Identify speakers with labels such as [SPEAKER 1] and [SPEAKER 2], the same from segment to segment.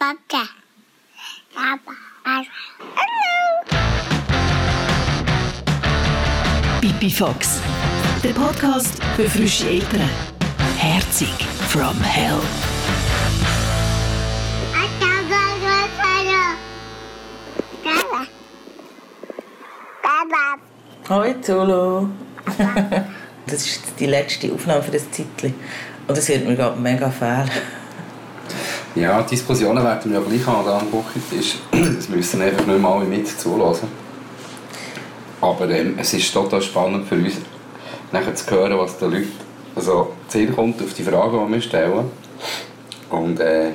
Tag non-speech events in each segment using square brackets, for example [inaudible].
[SPEAKER 1] Papa. Papa. Hallo.
[SPEAKER 2] Pipi Fox, der Podcast für frische Eltern. Herzig from hell.
[SPEAKER 3] Hallo Zulu. [laughs] das ist die letzte Aufnahme für das Zeitchen. Und das wird mir gerade mega fehlen.
[SPEAKER 4] Ja, Diskussionen werden wir ja gleich haben am Küchentisch. Das müssen einfach nicht mal alle mit zulassen. Aber ähm, es ist total spannend für uns, nachher zu hören, was den Leuten also, Ziel kommt auf die Fragen, die wir stellen. Und äh,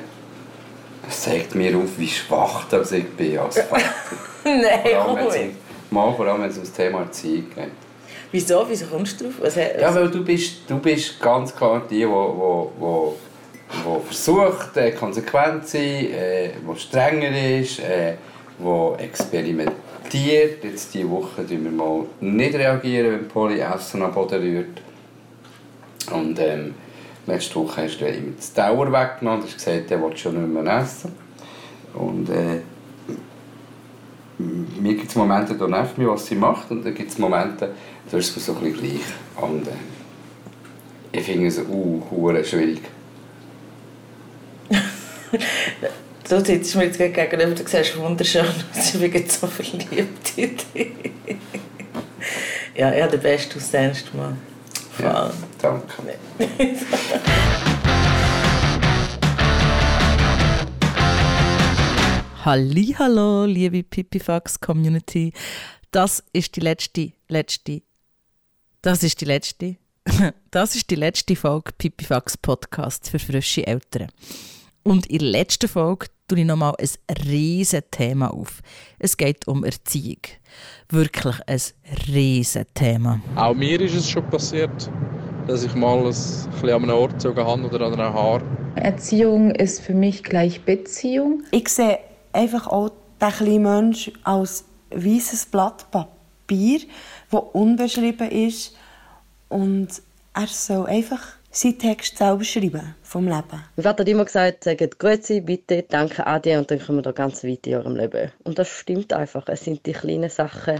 [SPEAKER 4] es zeigt mir auf, wie schwach das ich bin als Vater. [laughs]
[SPEAKER 3] Nein,
[SPEAKER 4] Vor allem, um, mal, vor allem, wenn es um das Thema Erziehung geht.
[SPEAKER 3] Wieso? Wieso kommst du drauf? Was,
[SPEAKER 4] Ja, weil du bist, du bist ganz klar die, die, wo, wo, wo versucht, äh, konsequent zu sein, äh, die strenger ist, äh, die experimentiert. Jetzt diese Woche reagieren wir mal nicht, reagieren, wenn Polly Essen am Boden rührt. Und ähm, letzte Woche hast du ihm das Dauer weggenommen und hast gesagt, er will schon nicht mehr essen. Und äh, mir gibt es Momente, da nervt mich, was sie macht, und dann gibt es Momente, da ist es mir so ein bisschen gleich. Und äh, ich finde es hure schwierig.
[SPEAKER 3] Du sitzt mir jetzt gegenüber, du siehst wunderschön aus, ich bin jetzt so verliebt in dich. ja, ich habe den besten aus Ernst Mann.
[SPEAKER 4] Ja, danke.
[SPEAKER 5] Hallo, liebe Pipifax Community. Das ist die letzte, letzte, das ist die letzte, [laughs] das ist die letzte Folge Pipifax Podcast für frische Eltern. Und in der letzten Folge tue ich nochmal ein riesen Thema auf. Es geht um Erziehung. Wirklich ein riesen Thema.
[SPEAKER 6] Auch mir ist es schon passiert, dass ich mal ein bisschen an einem Ort gezogen habe oder an einem Haar.
[SPEAKER 7] Erziehung ist für mich gleich Beziehung.
[SPEAKER 8] Ich sehe einfach auch den kleinen Menschen als weißes Blatt Papier, das unbeschrieben ist. Und er soll einfach seinen Text selber schreiben vom Leben.
[SPEAKER 9] Mein Vater hat immer gesagt, sagt Grüezi, bitte, danke, ade und dann kommen wir da ganz weit in eurem Leben. Und das stimmt einfach. Es sind die kleinen Sachen.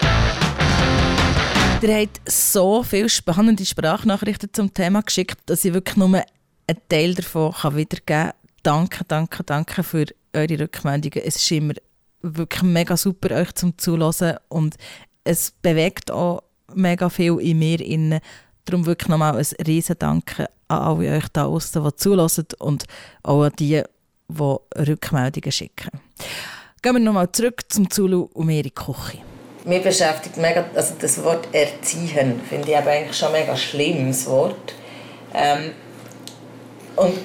[SPEAKER 5] Ihr habt so viele spannende Sprachnachrichten zum Thema geschickt, dass ich wirklich nur einen Teil davon kann wiedergeben kann. Danke, danke, danke für eure Rückmeldungen. Es ist immer wirklich mega super, euch zum Zuhören und es bewegt auch mega viel in mir. Innen. Darum wirklich nochmal ein riesen Danke an alle euch da draußen, die zulassen und auch an die, die Rückmeldungen schicken. Gehen wir nochmal zurück zum Zulu und ihre Küche.
[SPEAKER 3] Mich beschäftigt mega, also das Wort erziehen finde ich aber eigentlich schon mega schlimmes Wort. Ähm, und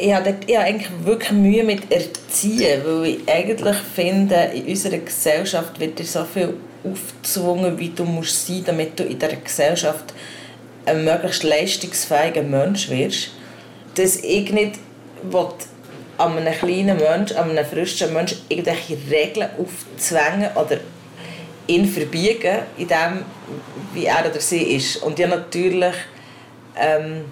[SPEAKER 3] ich habe, ich habe eigentlich wirklich Mühe mit Erziehen, weil ich eigentlich finde, in unserer Gesellschaft wird so viel aufgezwungen, wie du musst sein, damit du in dieser Gesellschaft ein möglichst leistungsfähiger Mensch wirst, dass ich nicht will, an einem kleinen Mensch, an einem frischen Mensch irgendwelche Regeln aufzwängen oder ihn verbiegen in dem, wie er oder sie ist. Und ja, natürlich, ähm,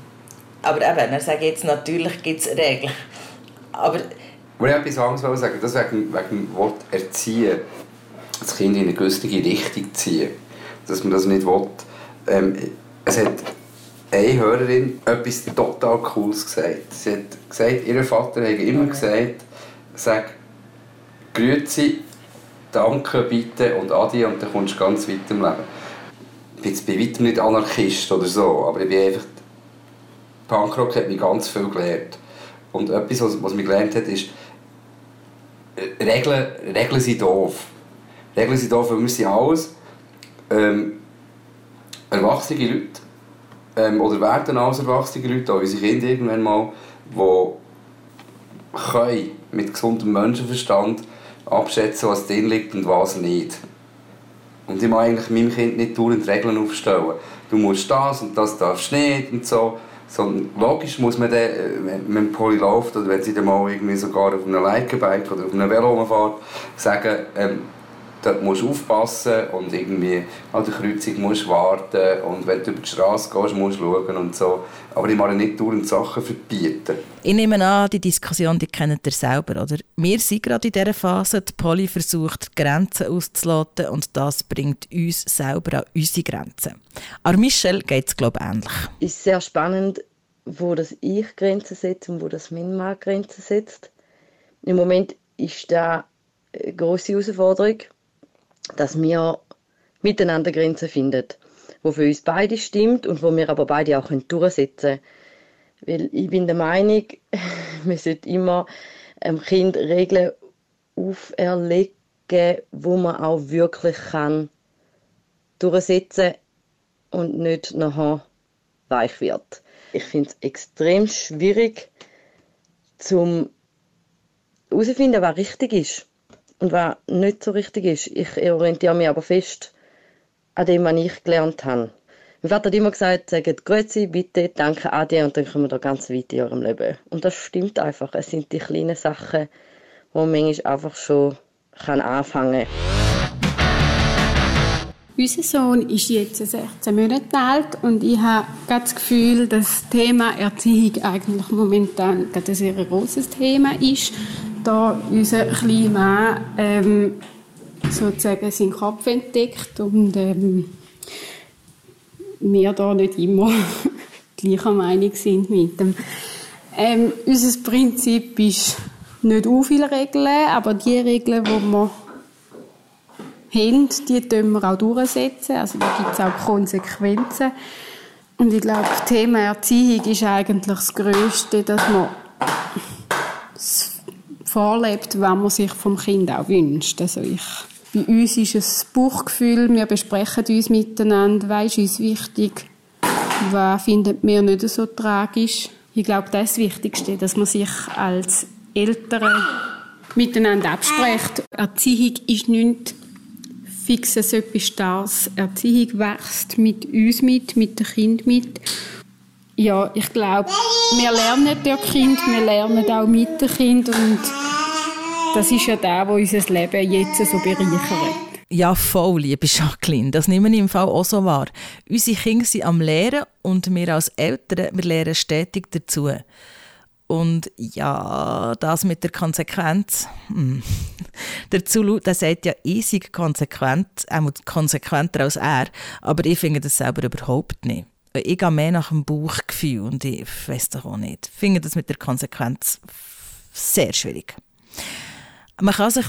[SPEAKER 3] aber eben, er sagt jetzt, natürlich gibt es Regeln. Aber
[SPEAKER 4] Ich wollte etwas anderes sagen, das wegen, wegen dem Wort erziehen. Das Kind in eine gewisse Richtung ziehen. Dass man das nicht will. Ähm, es hat eine Hörerin etwas total Cooles gesagt. Sie hat gesagt, ihr Vater hat immer gesagt, sag Grüezi, Danke, bitte und Adi und dann kommst du ganz weit im Leben. Ich bin jetzt bei weitem nicht Anarchist oder so, aber ich bin einfach... Punkrock hat mich ganz viel gelernt. Und etwas, was, was mich gelernt hat, ist, äh, Regeln, Regeln sind doof. Regeln sind doof, weil wir sind alles ähm, erwachsene Leute, ähm, oder werden als erwachsene Leute, auch unsere Kinder irgendwann mal, die können mit gesundem Menschenverstand abschätzen, was drin liegt und was nicht. Und ich mag eigentlich meinem Kind nicht dauernd Regeln aufstellen. Du musst das und das darfst nicht und so. Sondern logisch muss man dann, äh, wenn wenn Polly läuft oder wenn sie dann mal irgendwie sogar auf einem Leikerbike oder auf einem Velo fährt, sagen, ähm, dort musst du aufpassen und irgendwie an der Kreuzung musst du warten und wenn du über die Straße gehst, musst du schauen und so. Aber ich mache nicht dauernd Sachen verbieten.
[SPEAKER 5] Ich nehme an, die Diskussion die kennt ihr selber, oder? Wir sind gerade in dieser Phase, die Polly versucht, Grenzen auszuloten und das bringt uns selber an unsere Grenzen. An Michelle geht es, glaube ich, ähnlich.
[SPEAKER 9] Es ist sehr spannend, wo das ich Grenzen setze und wo das mein Mann Grenzen setzt. Im Moment ist da eine grosse Herausforderung, dass wir miteinander Grenzen finden, wo für uns beide stimmt und wo wir aber beide auch durchsetzen können. Weil ich bin der Meinung, [laughs] wir sollten immer einem Kind Regeln auferlegen, wo man auch wirklich kann durchsetzen und nicht nachher weich wird. Ich finde es extrem schwierig, zum herauszufinden, was richtig ist und was nicht so richtig ist. Ich orientiere mich aber fest an dem, was ich gelernt habe. Mein Vater hat immer gesagt, sagt Grüezi, bitte, danke, ade und dann kommen wir da ganz weit in eurem Leben. Und das stimmt einfach. Es sind die kleinen Sachen, wo man manchmal einfach schon anfangen kann.
[SPEAKER 10] Unser Sohn ist jetzt 16 Monate alt und ich habe das Gefühl, dass das Thema Erziehung eigentlich momentan ein sehr großes Thema ist, da unser kleiner Mann ähm, sozusagen seinen Kopf entdeckt und ähm, wir da nicht immer [laughs] gleicher Meinung sind mit dem. Ähm, unser Prinzip ist nicht u viele Regeln, aber die Regeln, die wir haben, die können wir auch durchsetzen. Also da gibt es auch Konsequenzen. Und ich glaube, das Thema Erziehung ist eigentlich das Größte, dass man vorlebt, was man sich vom Kind auch wünscht. Also ich bei uns ist es Bauchgefühl, wir besprechen uns miteinander, was ist uns wichtig, was finden wir nicht so tragisch. Ich glaube, das ist das Wichtigste, dass man sich als Eltern miteinander abspricht. Erziehung ist nicht fixes etwas Starres. Erziehung wächst mit uns mit, mit dem Kind mit. Ja, ich glaube, wir lernen durch Kind, wir lernen auch mit dem Kind und das ist ja das, was unser Leben jetzt so bereichert.
[SPEAKER 5] Ja, voll, liebe Jacqueline. Das nehmen wir im Fall auch so wahr. Unsere Kinder sind am Lehren und wir als Eltern, wir lernen stetig dazu. Und ja, das mit der Konsequenz. Hm. Der Zulu, der sagt ja eisig konsequent, auch konsequenter als er, aber ich finde das selber überhaupt nicht. Ich gehe mehr nach dem Bauchgefühl und ich weiß doch auch nicht. Ich finde das mit der Konsequenz sehr schwierig. Man kann sich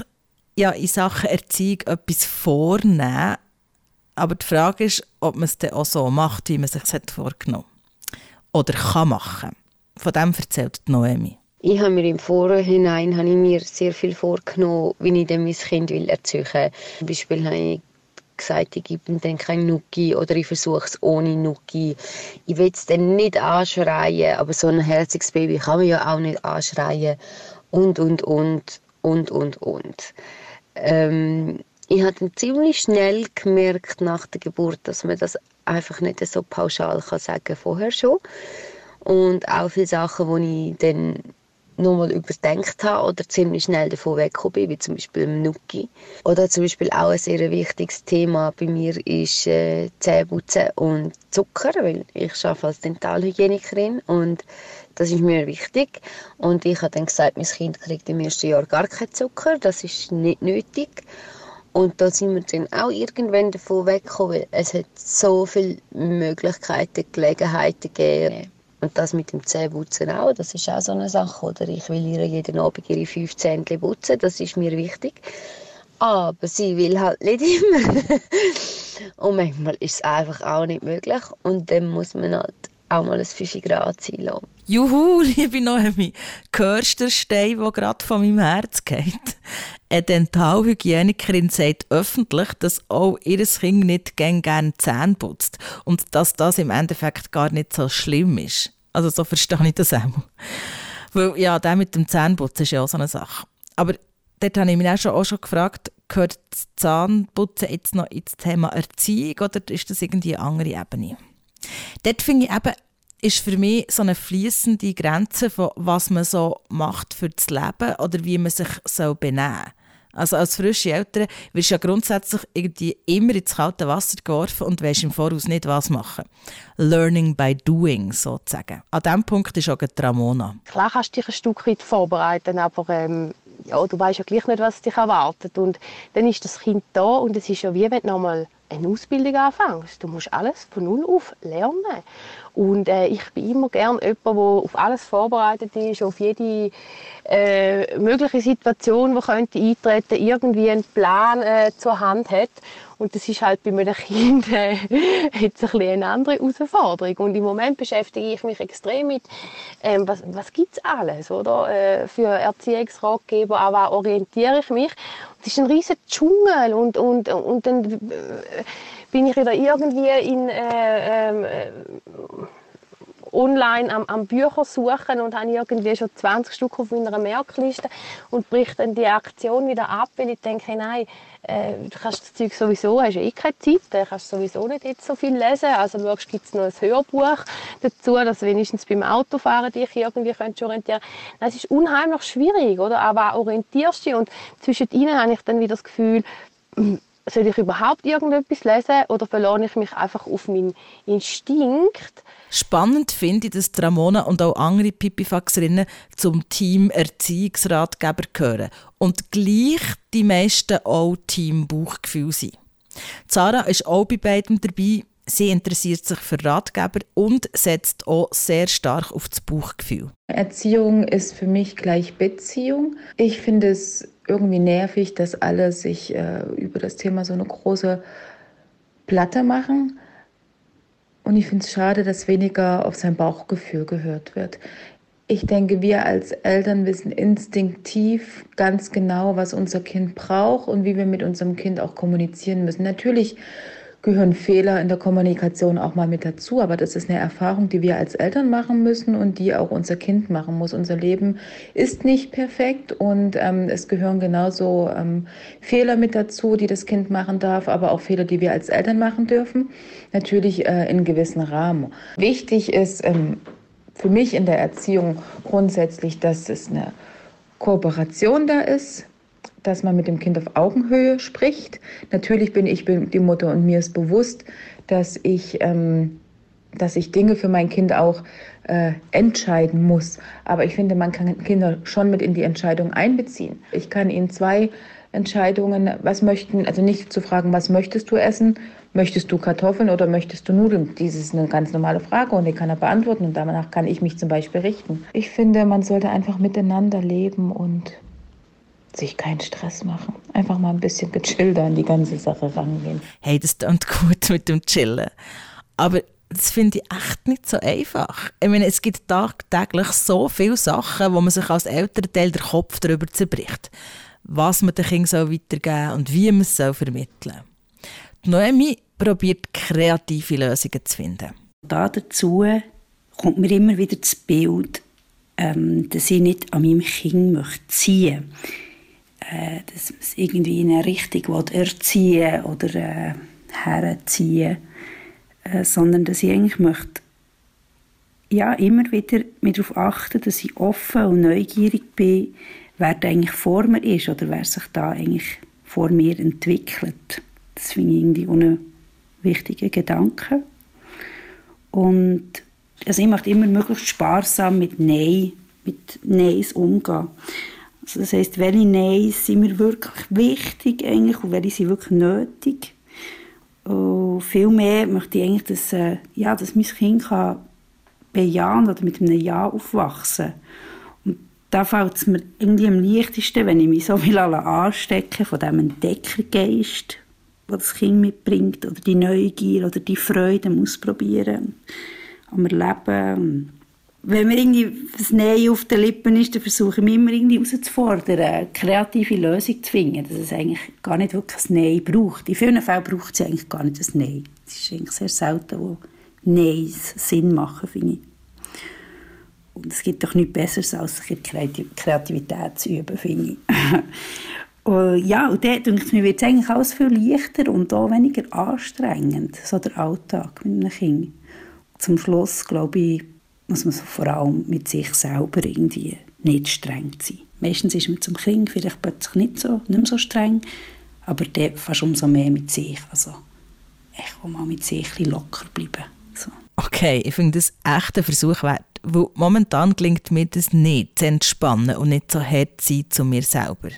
[SPEAKER 5] ja in Sachen Erziehung etwas vornehmen, aber die Frage ist, ob man es dann auch so macht, wie man es sich vorgenommen hat. Oder kann machen. Von dem erzählt Noemi.
[SPEAKER 11] Ich habe mir im Vorhinein habe ich mir sehr viel vorgenommen, wie ich mein Kind will erziehen will. Zum Beispiel habe ich gesagt, ich gebe ihm dann kein Nuki oder ich versuche es ohne Nuki. Ich will es dann nicht anschreien, aber so ein herziges Baby kann man ja auch nicht anschreien. Und, und, und und, und, und. Ähm, ich habe ziemlich schnell gemerkt nach der Geburt, dass man das einfach nicht so pauschal kann sagen vorher schon. Und auch viele Sachen, die ich dann nochmal überdenkt habe oder ziemlich schnell davon weggekommen bin, wie zum Beispiel im Nuki. Oder zum Beispiel auch ein sehr wichtiges Thema bei mir ist äh, Zähneputzen und Zucker, weil ich arbeite als Dentalhygienikerin und das ist mir wichtig. Und ich habe dann gesagt, mein Kind kriegt im ersten Jahr gar keinen Zucker. Das ist nicht nötig. Und da sind wir dann auch irgendwann davon weggekommen, weil es hat so viele Möglichkeiten, Gelegenheiten gegeben. Und das mit dem Zähneputzen auch, das ist auch so eine Sache. Oder ich will ihr jeden Abend ihre fünf Zähne putzen, das ist mir wichtig. Aber sie will halt nicht immer. [laughs] Und manchmal ist es einfach auch nicht möglich. Und dann muss man halt auch mal ein 5 Grad sein lassen.
[SPEAKER 5] Juhu, [laughs] liebe Noemi, hörst du den Stein, der gerade von meinem Herz geht? Eine Dentalhygienikerin sagt öffentlich, dass auch ihr Kind nicht gerne Zähne putzt und dass das im Endeffekt gar nicht so schlimm ist. Also so verstehe ich das auch. Weil ja, der mit dem Zähneputzen ist ja auch so eine Sache. Aber dort habe ich mich auch schon, auch schon gefragt, gehört das Zahnputzen jetzt noch ins Thema Erziehung oder ist das irgendwie eine andere Ebene? Dort finde ich eben, ist für mich so eine fließende Grenze von was man so macht für das Leben oder wie man sich so benehmen Also als frische Eltern wirst du ja grundsätzlich irgendwie immer ins kalte Wasser geworfen und weißt im Voraus nicht, was machen. Learning by doing, sozusagen. An diesem Punkt ist auch die Ramona.
[SPEAKER 12] Klar kannst du dich ein Stück weit vorbereiten, aber ähm, ja, du weißt ja gleich nicht, was dich erwartet. Und dann ist das Kind da und es ist ja wie wenn du nochmal eine Ausbildung anfängst. Du musst alles von null auf lernen. Und äh, ich bin immer gern jemand, der auf alles vorbereitet ist, auf jede äh, mögliche Situation, die könnte eintreten, irgendwie einen Plan äh, zur Hand hat. Und das ist halt bei meinen [laughs] Kindern äh, jetzt ein eine andere Herausforderung. Und im Moment beschäftige ich mich extrem mit, ähm, was, was gibt es alles, oder? Äh, für Erziehungsratgeber, aber auch orientiere ich mich. Es ist ein riesiger Dschungel und, und, und dann äh, bin ich wieder irgendwie in äh, ähm, äh, online am, am Bücher suchen und habe irgendwie schon 20 Stück auf meiner Merkliste und bricht dann die Aktion wieder ab, weil ich denke, nein, äh, du kannst das Zeug sowieso, hast ja eh keine Zeit, du kannst sowieso nicht jetzt so viel lesen, also schaust, gibt es noch ein Hörbuch dazu, dass wenigstens beim Autofahren dich irgendwie könntest orientieren. Das ist unheimlich schwierig, oder? aber orientierst dich. Und zwischen ihnen habe ich dann wieder das Gefühl, soll ich überhaupt irgendetwas lesen oder verlasse ich mich einfach auf meinen Instinkt?
[SPEAKER 5] Spannend finde ich, dass Ramona und auch andere Pipifaxerinnen zum Team Erziehungsratgeber gehören und gleich die meisten auch Team Bauchgefühl sind. Zara ist auch bei beidem dabei. Sie interessiert sich für Ratgeber und setzt auch sehr stark auf das Bauchgefühl.
[SPEAKER 7] Erziehung ist für mich gleich Beziehung. Ich finde es irgendwie nervig, dass alle sich äh, über das Thema so eine große Platte machen. Und ich finde es schade, dass weniger auf sein Bauchgefühl gehört wird. Ich denke, wir als Eltern wissen instinktiv ganz genau, was unser Kind braucht und wie wir mit unserem Kind auch kommunizieren müssen. Natürlich gehören Fehler in der Kommunikation auch mal mit dazu. Aber das ist eine Erfahrung, die wir als Eltern machen müssen und die auch unser Kind machen muss. Unser Leben ist nicht perfekt und ähm, es gehören genauso ähm, Fehler mit dazu, die das Kind machen darf, aber auch Fehler, die wir als Eltern machen dürfen. Natürlich äh, in gewissen Rahmen. Wichtig ist ähm, für mich in der Erziehung grundsätzlich, dass es eine Kooperation da ist, dass man mit dem Kind auf Augenhöhe spricht. Natürlich bin ich die Mutter und mir ist bewusst, dass ich, ähm, dass ich Dinge für mein Kind auch äh, entscheiden muss. Aber ich finde, man kann Kinder schon mit in die Entscheidung einbeziehen. Ich kann ihnen zwei Entscheidungen, was möchten, also nicht zu fragen, was möchtest du essen? Möchtest du Kartoffeln oder möchtest du Nudeln? Dies ist eine ganz normale Frage und die kann er beantworten und danach kann ich mich zum Beispiel richten. Ich finde, man sollte einfach miteinander leben und sich keinen Stress machen. Einfach mal ein bisschen gechillter an die ganze Sache rangehen.
[SPEAKER 5] Hey, das klingt gut mit dem Chillen. Aber das finde ich echt nicht so einfach. Ich meine, es gibt tagtäglich so viele Sachen, wo man sich als Elternteil der Kopf darüber zerbricht. Was man den Kindern weitergeben soll und wie man es vermitteln soll. Die Noemi probiert kreative Lösungen zu finden.
[SPEAKER 13] Da dazu kommt mir immer wieder das Bild, ähm, dass ich nicht an meinem Kind möchte ziehen möchte äh, dass man es irgendwie in eine Richtung erziehen oder äh, herziehen äh, sondern dass ich eigentlich möchte ja, immer wieder darauf achten, dass ich offen und neugierig bin, wer da eigentlich vor mir ist oder wer sich da eigentlich vor mir entwickelt. Das finde ich irgendwie einen wichtigen Gedanke. Und also ich möchte immer möglichst sparsam mit Nein, mit Neins umgehen. Also das heisst, welche Neins sind mir wirklich wichtig eigentlich und welche sind wirklich nötig. Und viel mehr möchte ich eigentlich, dass, äh, ja, dass mein Kind kann bejahen oder mit einem Ja aufwachsen Und da fällt es mir irgendwie am leichtesten, wenn ich mich so will anstecken von diesem Entdeckergeist, den das Kind mitbringt, oder die Neugier oder die Freude am Ausprobieren, am Erleben wenn mir irgendwie das Nein auf den Lippen ist, dann versuche ich immer irgendwie herauszufordern, eine kreative Lösung zu finden, dass es eigentlich gar nicht wirklich ein Nein braucht. In vielen Fällen braucht es eigentlich gar nicht ein Nein. Es ist eigentlich sehr selten, wo Neins Sinn machen, finde ich. Und es gibt doch nichts Besseres, als sich in Kreativität zu üben, finde ich. [laughs] und ja, und dort denke ich, mir wird es eigentlich alles viel leichter und auch weniger anstrengend, so der Alltag mit einem Kind. Zum Schluss, glaube ich, muss man so vor allem mit sich selber irgendwie nicht streng sein. Meistens ist man zum Kind vielleicht plötzlich nicht, so, nicht mehr so streng, aber der fast umso mehr mit sich. Also will mal mit sich ein locker bleiben. So.
[SPEAKER 5] Okay, ich finde das echt ein Versuch wert, weil momentan gelingt mir das nicht, zu entspannen und nicht so hart zu sein zu mir selber.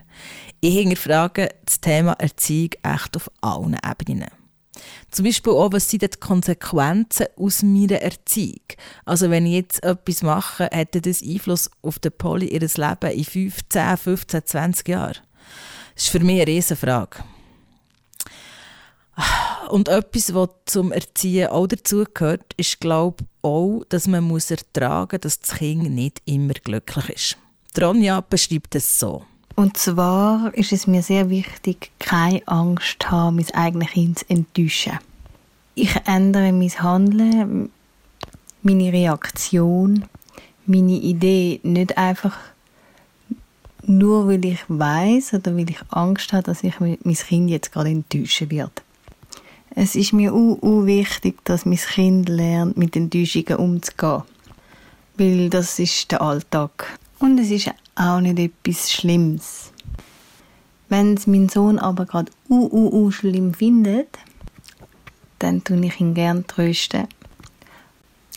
[SPEAKER 5] Ich hinterfrage das Thema Erziehung echt auf allen Ebenen. Zum Beispiel auch, was sind die Konsequenzen aus meiner Erziehung? Also wenn ich jetzt etwas mache, hätte das Einfluss auf den Polly ihres Leben in 5, 10, 15, 20 Jahren? Das ist für mich eine Riesenfrage. Und etwas, was zum Erziehen auch dazugehört, ist, glaube ich, auch, dass man ertragen muss, dass das Kind nicht immer glücklich ist. Ronja beschreibt es so.
[SPEAKER 14] Und zwar ist es mir sehr wichtig, keine Angst zu haben, mein eigenes Kind zu enttäuschen. Ich ändere mein Handeln, meine Reaktion, meine Idee nicht einfach nur, weil ich weiß oder weil ich Angst habe, dass ich mein Kind jetzt gerade enttäuschen wird. Es ist mir auch, wichtig, dass mein Kind lernt, mit Enttäuschungen umzugehen. Weil das ist der Alltag. Und es ist auch nicht etwas Schlimmes. Wenn es mein Sohn aber gerade uh, uh, uh schlimm findet, dann tue ich ihn gern trösten.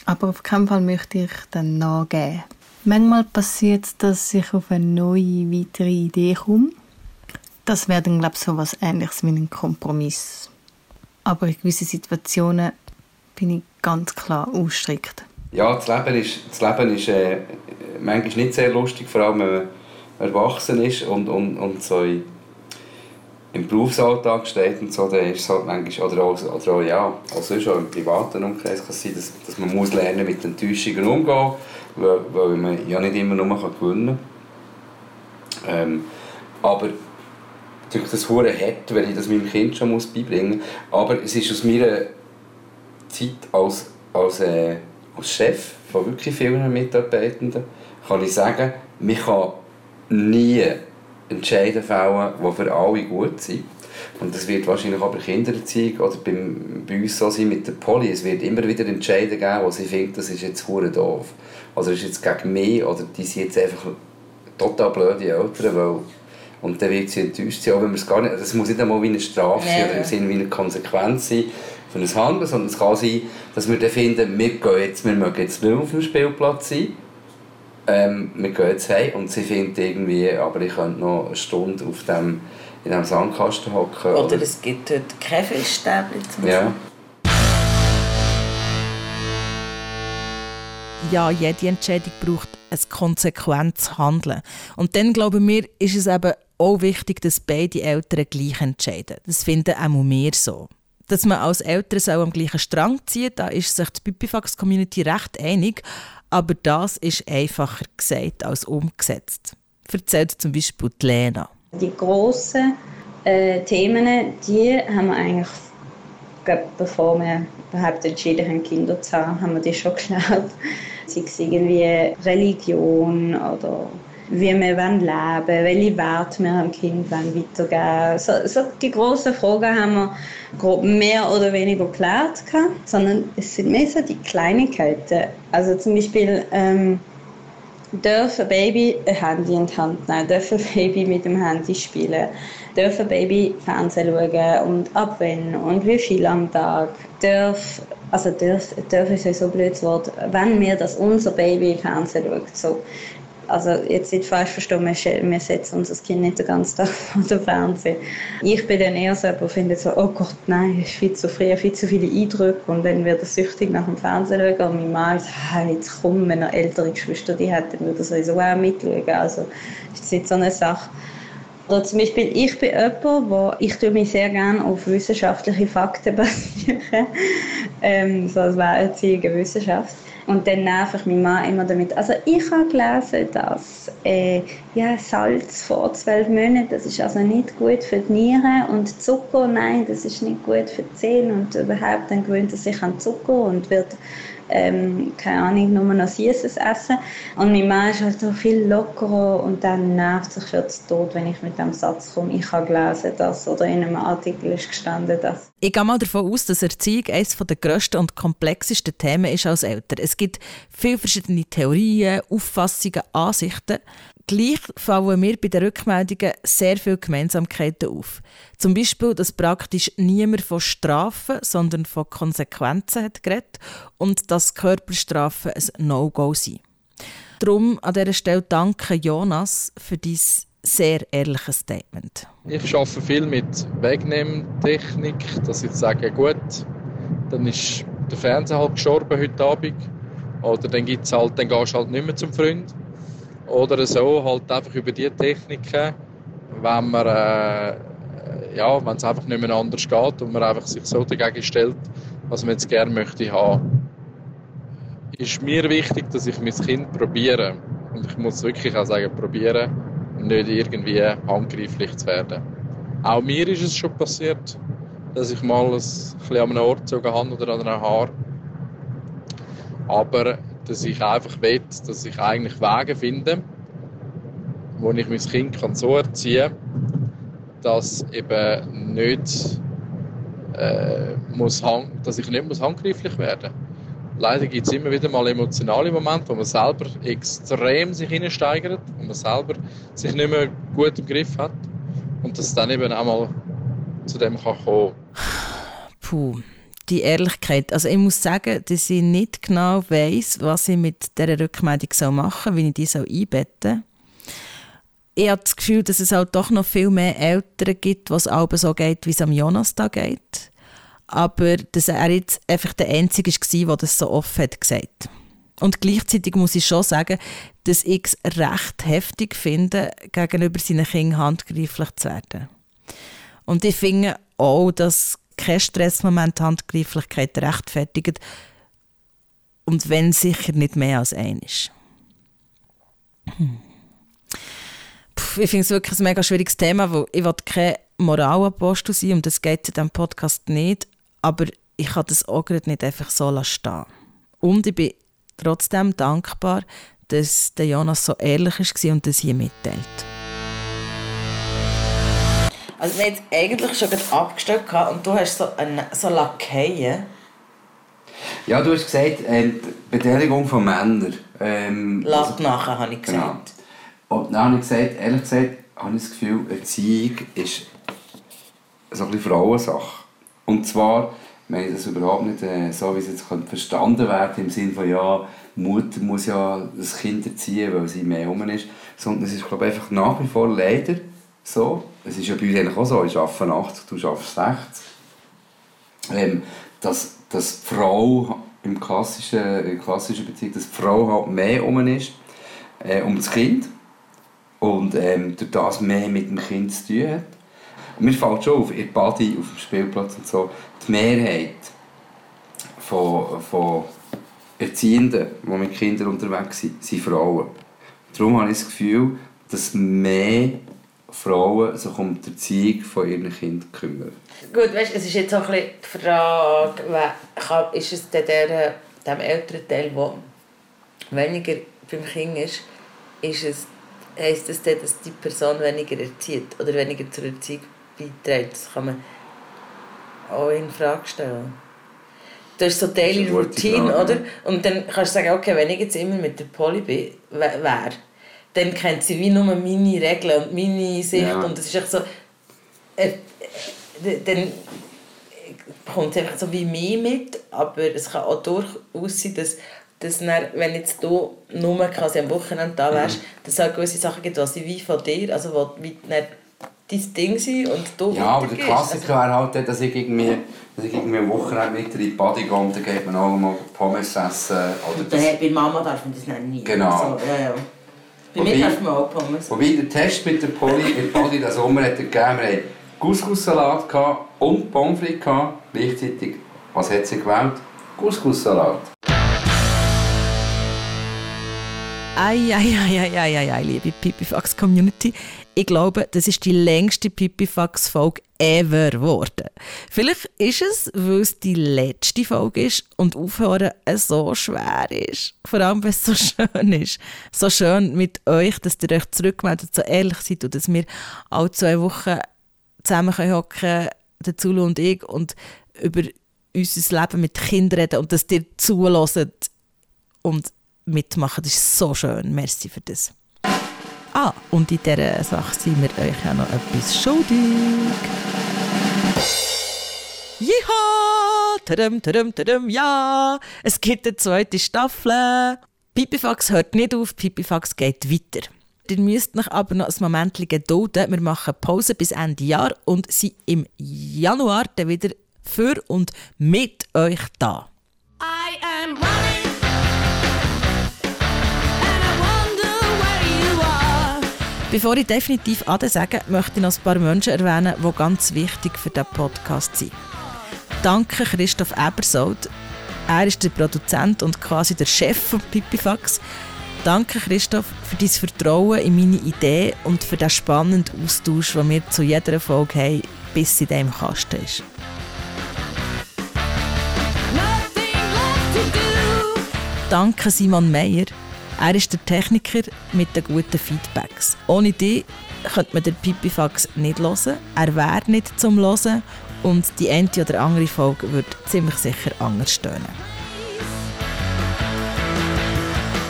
[SPEAKER 14] Aber auf keinen Fall möchte ich dann nachgeben. Manchmal passiert es, dass ich auf eine neue, weitere Idee komme. Das wäre dann, glaube ich, so etwas Ähnliches wie ein Kompromiss. Aber in gewissen Situationen bin ich ganz klar ausstrikt.
[SPEAKER 4] Ja, das Leben ist, das Leben ist äh, manchmal nicht sehr lustig, vor allem wenn man erwachsen ist und, und, und so im Berufsalltag steht und so, dann ist es halt manchmal, oder auch, oder auch, ja, auch sonst auch im privaten Umkreis kann es sein, dass, dass man muss lernen mit Enttäuschungen umgehen weil, weil man ja nicht immer nur kann gewinnen kann. Ähm, aber natürlich das hure hart, wenn ich das meinem Kind schon muss beibringen muss. Aber es ist aus meiner Zeit als, als, äh, als Chef von wirklich vielen Mitarbeitenden, kann ich sagen, man kann nie Entscheidungen fällen, die für alle gut sind. Und das wird wahrscheinlich auch bei Kindererziehung oder beim, bei uns so sein mit der Poli. Es wird immer wieder Entscheidungen geben, wo sie findet, das ist jetzt hure doof. Also ist jetzt gegen mich oder die sind jetzt einfach total blöde Eltern, weil und dann wird sie enttäuscht sein, auch wenn man es gar nicht, das muss nicht einmal wie eine Strafe sein oder im Sinne wie eine Konsequenz sein für ein Handeln, sondern es kann sein, dass wir dann finden, wir, gehen jetzt, wir mögen jetzt nicht auf dem Spielplatz sein, ähm, wir gehen jetzt heim und sie findet irgendwie, aber ich könnte noch eine Stunde auf dem, in diesem Sandkasten hocken.
[SPEAKER 3] Oder, oder, es gibt heute keine Fischstäbchen zum
[SPEAKER 4] Ja.
[SPEAKER 5] ja, jede Entscheidung braucht ein konsequentes Handeln. Und dann, glauben wir, ist es eben auch wichtig, dass beide Eltern gleich entscheiden. Das finden auch wir so. Dass man als Eltern so am gleichen Strang zieht, da ist sich die Pipifax-Community recht einig, aber das ist einfacher gesagt als umgesetzt. Erzählt zum Beispiel die Lena.
[SPEAKER 15] Die grossen äh, Themen, die haben wir eigentlich, glaub, bevor wir überhaupt entschieden haben, Kinder zu haben, haben wir die schon [laughs] geschaut. Sei es irgendwie Religion oder wie wir leben wollen, welche Werte wir am Kind weitergeben so, so Die grossen Fragen haben wir mehr oder weniger geklärt, sondern es sind mehr so die Kleinigkeiten. Also zum Beispiel, ähm, darf ein Baby ein Handy in die Hand nehmen, darf ein [laughs] Baby mit dem Handy spielen, darf ein Baby Fernsehen schauen und ab wann und wie viel am Tag, darf, also darf, darf ist ja so ein blödes Wort, wenn wir das unser Baby Fernsehen schaut, so. Also jetzt nicht falsch verstehen, wir setzen unser Kind nicht den ganzen Tag [laughs] vor dem Fernsehen. Ich bin dann eher so, aber finde so, oh Gott, nein, ist viel zu früh, viel zu viele Eindrücke und dann wird er süchtig nach dem Fernsehen schauen und mein Mann sagt, hey, jetzt komm, wenn er ältere Geschwister die hat, dann würde er sowieso auch mitschauen. Also ist nicht so eine Sache. Oder zum Beispiel, ich bin jemand, wo ich tue mich sehr gerne auf wissenschaftliche Fakten [laughs] basieren, ähm, so als wäre Wissenschaft. Und dann nerv ich meinen Mann immer damit. Also ich habe gelesen, dass äh, ja, Salz vor zwölf Monaten, das ist also nicht gut für die Nieren und Zucker, nein, das ist nicht gut für die Zähne und überhaupt dann gewöhnt er sich an Zucker und wird ähm, keine Ahnung, nur noch Süßes essen. Und mein Mann ist halt so viel lockerer und dann nervt sich für den Tod, wenn ich mit dem Satz komme, ich habe gelesen das oder in einem Artikel ist gestanden das.
[SPEAKER 5] Ich gehe mal davon aus, dass Erziehung eines der grössten und komplexesten Themen ist als Eltern. Es gibt viele verschiedene Theorien, Auffassungen, Ansichten. Gleich fallen mir bei den Rückmeldungen sehr viele Gemeinsamkeiten auf. Zum Beispiel, dass praktisch niemand von Strafen, sondern von Konsequenzen hat geredet und dass Körperstrafen ein No-Go sind. Darum an dieser Stelle danke Jonas für dein sehr ehrliches Statement.
[SPEAKER 6] Ich arbeite viel mit Wegnehmtechnik, dass ich sage, gut, dann ist der Fernseher halt gestorben heute Abend. Oder dann, gibt's halt, dann gehst du halt nicht mehr zum Freund. Oder so, halt einfach über die Techniken, wenn man, äh, ja, wenn es einfach nicht mehr anders geht und man einfach sich so dagegen stellt, was man jetzt gerne möchte haben. Ist mir wichtig, dass ich mein Kind probiere. Und ich muss wirklich auch sagen, probieren, nicht irgendwie handgreiflich zu werden. Auch mir ist es schon passiert, dass ich mal ein bisschen an einem Ort gezogen habe oder an einem Haar. Aber dass ich einfach will, dass ich eigentlich Wege finde, wo ich mein Kind kann so erziehen kann, dass eben nicht äh, muss dass ich nicht muss handgreiflich werden muss. Leider gibt es immer wieder mal emotionale Momente, wo man selber extrem sich hineinsteigert, wo man selber sich nicht mehr gut im Griff hat und dass es dann eben auch mal zu dem kann kommen.
[SPEAKER 5] Puh die Ehrlichkeit. Also ich muss sagen, dass ich nicht genau weiß, was ich mit dieser Rückmeldung machen soll, wie ich die soll einbetten Ich habe das Gefühl, dass es halt doch noch viel mehr Eltern gibt, was auch so geht, wie es am Jonas da geht. Aber dass er jetzt einfach der Einzige war, der das so offen hat gesagt. Und gleichzeitig muss ich schon sagen, dass ich es recht heftig finde, gegenüber seinen Kindern handgreiflich zu werden. Und ich finde auch, dass kein Stressmoment Handgreiflichkeit rechtfertigt. Und wenn sicher nicht mehr als eines. Hm. ich finde es wirklich ein mega schwieriges Thema, weil ich will kein Moralapostel sein, um das geht in diesem Podcast nicht, aber ich kann das auch nicht einfach so stehen Und ich bin trotzdem dankbar, dass der Jonas so ehrlich war und das hier mitteilt.
[SPEAKER 3] Also wir haben eigentlich schon abgestellt und du hast so, eine, so Lakaien.
[SPEAKER 4] Ja, du hast gesagt, äh, Beteiligung von Männern. Ähm,
[SPEAKER 3] Lass also, nachher, habe ich gesagt. Genau.
[SPEAKER 4] Und dann habe ich gesagt, ehrlich gesagt, habe ich das Gefühl, Erziehung ist so ein bisschen Frauensache. Und zwar, wenn ich das überhaupt nicht äh, so, wie es jetzt verstanden werden im Sinne von, ja, die Mutter muss ja das Kind erziehen, weil sie mehr herum ist, sondern es ist, glaube ich, einfach nach wie vor leider so. Es ist ja bei uns eigentlich auch so, ich arbeite 80, du arbeitest 60. Ähm, dass, dass die Frau im klassischen, in klassischen Beziehung, dass die Frau halt mehr um ist, äh, um das Kind und ähm, durch das mehr mit dem Kind zu tun hat. Und mir fällt schon auf, in Body, auf dem Spielplatz und so, die Mehrheit von, von Erziehenden, die mit Kindern unterwegs sind, sind Frauen. Darum habe ich das Gefühl, dass mehr Frauen sich um die Erziehung von ihren Kindern kümmern.
[SPEAKER 3] Gut, weißt, es ist jetzt auch ein die Frage, ist es der, der, dem älteren Teil, der weniger beim Kind ist, ist es, heisst das dann, dass die Person weniger erzieht oder weniger zur Erziehung beiträgt? Das kann man auch in Frage stellen. Du hast so Daily Routine, oder? Und dann kannst du sagen, okay, wenn ich jetzt immer mit der Polly bin, wer? Dann kennt sie wie nur meine Regeln und meine Sicht ja. und es ist echt so äh, äh, dann kommt es einfach so wie mir mit, aber es kann auch durchaus sein, dass, dass dann, wenn jetzt du nur quasi am Wochenende da wärst, mhm. dass es auch gewisse Sachen gibt, die wie von dir, also wo wie dein Ding sind und du
[SPEAKER 4] Ja, aber der Klassiker also, wäre halt, dass ich irgendwie, dass ich irgendwie am Wochenende mit in die Body gehe und dann geht man auch mal Pommes essen. Oder
[SPEAKER 3] das, bei Mama darf man das nie.
[SPEAKER 4] Genau.
[SPEAKER 3] So, ja, ja. Bei wobei, mir man auch Pommes.
[SPEAKER 4] Wobei der Test mit der Polly, mit Polly diesen Sommer hat er gegeben, wir hatten Couscous-Salat und Pommes frites gleichzeitig. Was hat sie gewählt? Couscous-Salat.
[SPEAKER 5] Eieieiei, liebe Pipifax Community. Ich glaube, das ist die längste Pipifax-Folge ever geworden. Vielleicht ist es, weil es die letzte Folge ist und aufhören so schwer ist. Vor allem, wenn es so [laughs] schön ist. So schön mit euch, dass ihr euch zurückmeldet, so ehrlich seid und dass wir alle zwei Wochen zusammen hocken der Zulu und ich, und über unser Leben mit Kindern reden und dass ihr zulässt und mitmachen. Das ist so schön. Merci für das. Ah, und in dieser Sache sind wir euch auch noch etwas schuldig. Jiha! Tadam, tadam, tadam, ja! Es gibt eine zweite Staffel. Pipifax hört nicht auf, Pipifax geht weiter. Ihr müsst noch aber noch ein Moment gedulden. Wir machen Pause bis Ende Jahr und sind im Januar dann wieder für und mit euch da.
[SPEAKER 16] I am running.
[SPEAKER 5] Bevor ich definitiv Ade sage, möchte ich noch ein paar Menschen erwähnen, die ganz wichtig für diesen Podcast sind. Danke Christoph Ebersold. Er ist der Produzent und quasi der Chef von Pipifax. Danke Christoph für dein Vertrauen in meine Idee und für den spannenden Austausch, den wir zu jeder Folge haben, bis sie dem Kasten ist. Danke Simon Meyer. Er ist der Techniker mit den guten Feedbacks. Ohne die könnte man den Pipifax nicht hören. Er wäre nicht zum Hören und die eine oder andere Folge würde ziemlich sicher anders stehen.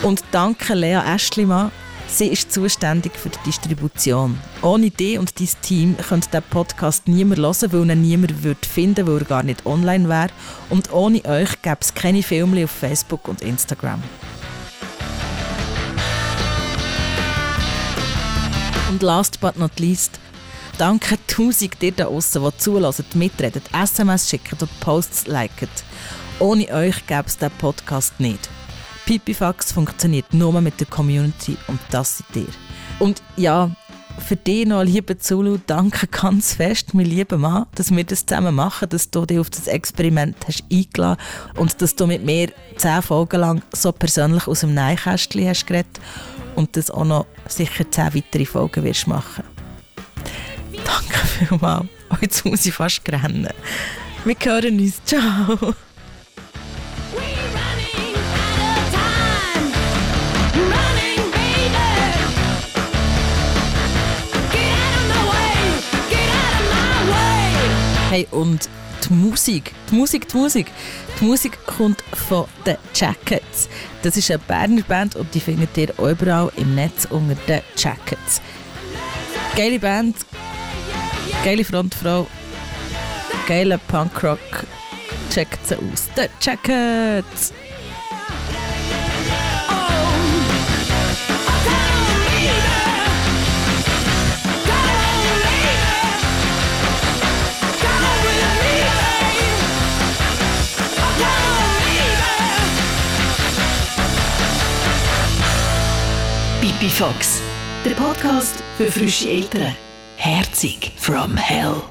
[SPEAKER 5] Und danke Lea Eschlimann. Sie ist zuständig für die Distribution. Ohne dich und dein Team könnte der Podcast niemand hören, weil ihn niemand würde finden weil er gar nicht online wäre. Und ohne euch gäbe es keine Filme auf Facebook und Instagram. Und last but not least, danke tausend dir da draussen, die zulassen, mitreden, SMS schicken und Posts liken. Ohne euch gäbe es diesen Podcast nicht. Pipifax funktioniert nur mit der Community und das seid ihr. Und ja, für dich noch, liebe Zulu, danke ganz fest, mein lieber Mann, dass wir das zusammen machen, dass du dich auf das Experiment hast eingeladen und dass du mit mir zehn Folgen lang so persönlich aus dem Neinkästchen hast geredet und das auch noch sicher zehn weitere Folgen wirst machen. Danke vielmals. Oh, jetzt muss ich fast rennen. Wir hören uns. Ciao. Hey, und die Musik, die Musik, die Musik. Die Musik kommt von den Jackets. Das ist eine Berner Band und die findet ihr überall im Netz unter den Jackets. Geile Band, geile Frontfrau, geiler Punkrock. Checkt sie aus. The Jackets!
[SPEAKER 2] Pipifax, der Podcast für frische Eltern. Herzig from Hell.